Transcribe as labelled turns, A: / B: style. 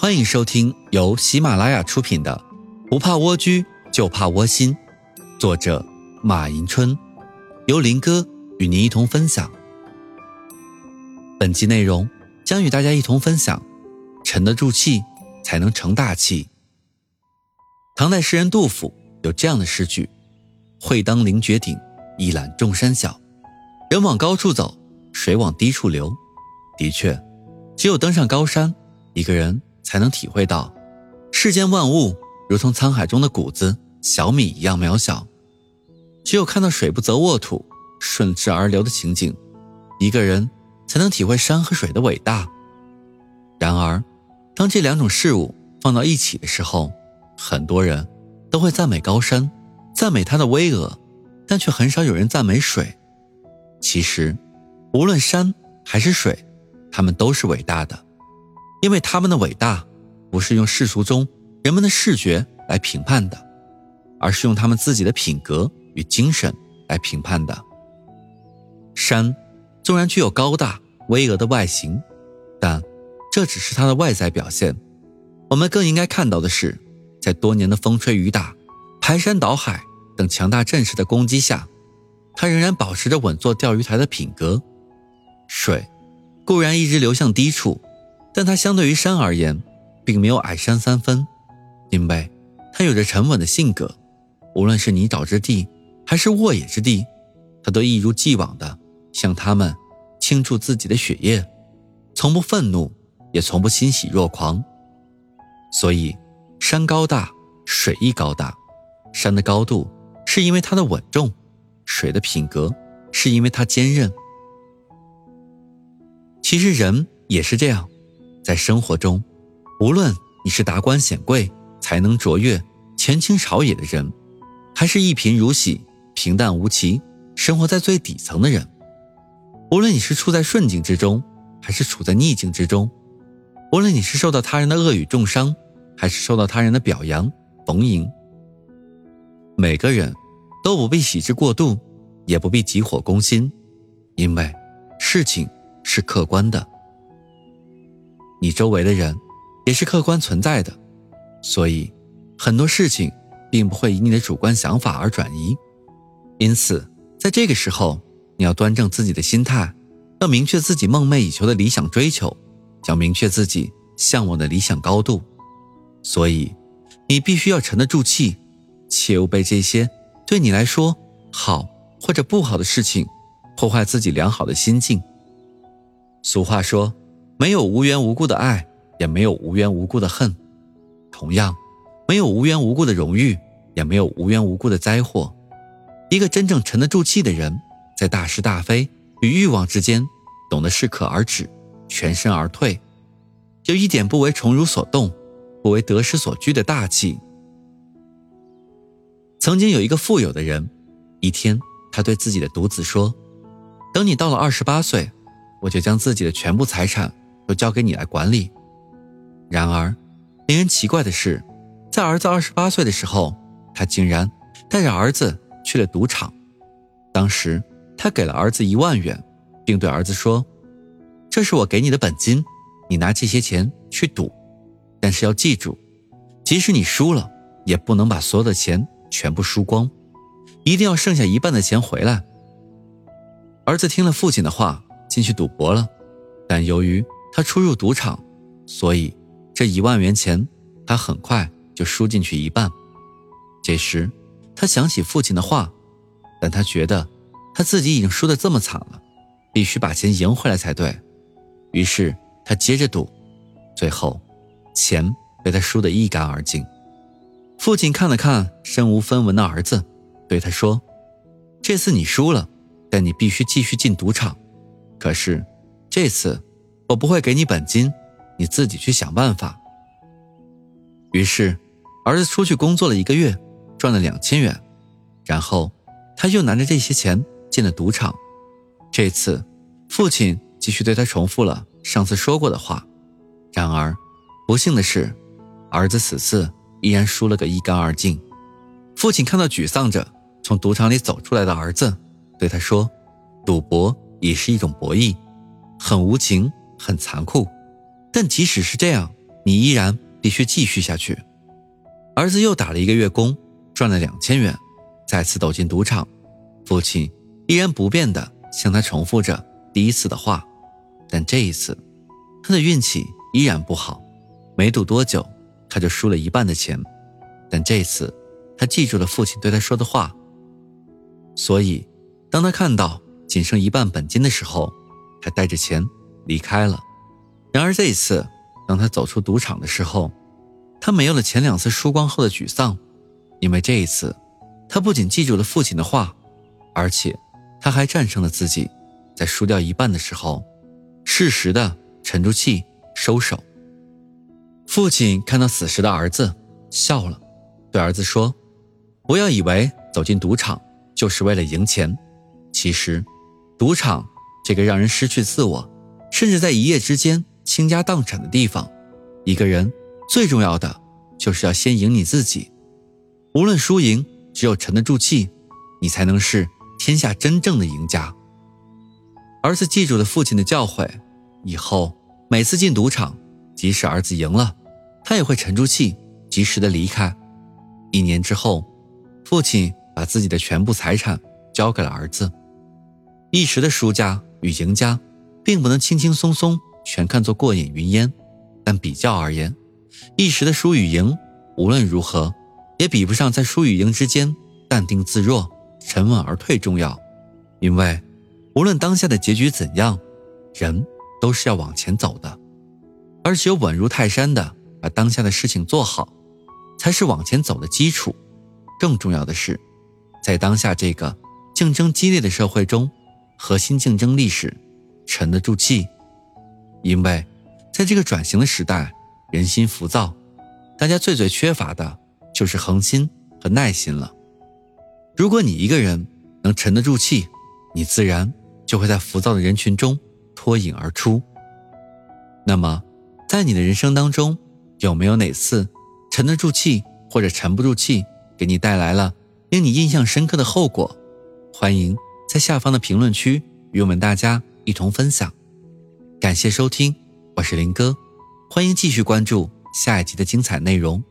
A: 欢迎收听由喜马拉雅出品的《不怕蜗居就怕窝心》，作者马迎春，由林哥与您一同分享。本集内容将与大家一同分享：沉得住气，才能成大器。唐代诗人杜甫有这样的诗句：“会当凌绝顶，一览众山小。人往高处走，水往低处流。”的确，只有登上高山，一个人。才能体会到，世间万物如同沧海中的谷子、小米一样渺小。只有看到水不择沃土、顺势而流的情景，一个人才能体会山和水的伟大。然而，当这两种事物放到一起的时候，很多人都会赞美高山，赞美它的巍峨，但却很少有人赞美水。其实，无论山还是水，它们都是伟大的。因为他们的伟大，不是用世俗中人们的视觉来评判的，而是用他们自己的品格与精神来评判的。山纵然具有高大巍峨的外形，但这只是它的外在表现。我们更应该看到的是，在多年的风吹雨打、排山倒海等强大阵势的攻击下，它仍然保持着稳坐钓鱼台的品格。水固然一直流向低处。但它相对于山而言，并没有矮山三分，因为它有着沉稳的性格。无论是泥沼之地，还是沃野之地，它都一如既往的向他们倾注自己的血液，从不愤怒，也从不欣喜若狂。所以，山高大，水亦高大。山的高度是因为它的稳重，水的品格是因为它坚韧。其实人也是这样。在生活中，无论你是达官显贵、才能卓越、权倾朝野的人，还是一贫如洗、平淡无奇、生活在最底层的人；无论你是处在顺境之中，还是处在逆境之中；无论你是受到他人的恶语重伤，还是受到他人的表扬逢迎，每个人都不必喜之过度，也不必急火攻心，因为事情是客观的。你周围的人也是客观存在的，所以很多事情并不会以你的主观想法而转移。因此，在这个时候，你要端正自己的心态，要明确自己梦寐以求的理想追求，要明确自己向往的理想高度。所以，你必须要沉得住气，切勿被这些对你来说好或者不好的事情破坏自己良好的心境。俗话说。没有无缘无故的爱，也没有无缘无故的恨。同样，没有无缘无故的荣誉，也没有无缘无故的灾祸。一个真正沉得住气的人，在大是大非与欲望之间，懂得适可而止，全身而退，有一点不为宠辱所动，不为得失所拘的大气。曾经有一个富有的人，一天，他对自己的独子说：“等你到了二十八岁，我就将自己的全部财产。”都交给你来管理。然而，令人奇怪的是，在儿子二十八岁的时候，他竟然带着儿子去了赌场。当时，他给了儿子一万元，并对儿子说：“这是我给你的本金，你拿这些钱去赌。但是要记住，即使你输了，也不能把所有的钱全部输光，一定要剩下一半的钱回来。”儿子听了父亲的话，进去赌博了，但由于他出入赌场，所以这一万元钱他很快就输进去一半。这时，他想起父亲的话，但他觉得他自己已经输得这么惨了，必须把钱赢回来才对。于是他接着赌，最后钱被他输得一干二净。父亲看了看身无分文的儿子，对他说：“这次你输了，但你必须继续进赌场。可是这次……”我不会给你本金，你自己去想办法。于是，儿子出去工作了一个月，赚了两千元，然后他又拿着这些钱进了赌场。这次，父亲继续对他重复了上次说过的话。然而，不幸的是，儿子此次依然输了个一干二净。父亲看到沮丧着从赌场里走出来的儿子，对他说：“赌博也是一种博弈，很无情。”很残酷，但即使是这样，你依然必须继续下去。儿子又打了一个月工，赚了两千元，再次走进赌场，父亲依然不变的向他重复着第一次的话，但这一次，他的运气依然不好，没赌多久，他就输了一半的钱。但这一次，他记住了父亲对他说的话，所以，当他看到仅剩一半本金的时候，他带着钱离开了。然而这一次，当他走出赌场的时候，他没有了前两次输光后的沮丧，因为这一次，他不仅记住了父亲的话，而且他还战胜了自己，在输掉一半的时候，适时的沉住气收手。父亲看到此时的儿子，笑了，对儿子说：“不要以为走进赌场就是为了赢钱，其实，赌场这个让人失去自我，甚至在一夜之间倾家荡产的地方，一个人。”最重要的就是要先赢你自己，无论输赢，只有沉得住气，你才能是天下真正的赢家。儿子记住了父亲的教诲，以后每次进赌场，即使儿子赢了，他也会沉住气，及时的离开。一年之后，父亲把自己的全部财产交给了儿子。一时的输家与赢家，并不能轻轻松松全看作过眼云烟，但比较而言。一时的输与赢，无论如何，也比不上在输与赢之间淡定自若、沉稳而退重要。因为，无论当下的结局怎样，人都是要往前走的，而只有稳如泰山的把当下的事情做好，才是往前走的基础。更重要的是，在当下这个竞争激烈的社会中，核心竞争力是沉得住气。因为，在这个转型的时代。人心浮躁，大家最最缺乏的就是恒心和耐心了。如果你一个人能沉得住气，你自然就会在浮躁的人群中脱颖而出。那么，在你的人生当中，有没有哪次沉得住气或者沉不住气，给你带来了令你印象深刻的后果？欢迎在下方的评论区与我们大家一同分享。感谢收听，我是林哥。欢迎继续关注下一集的精彩内容。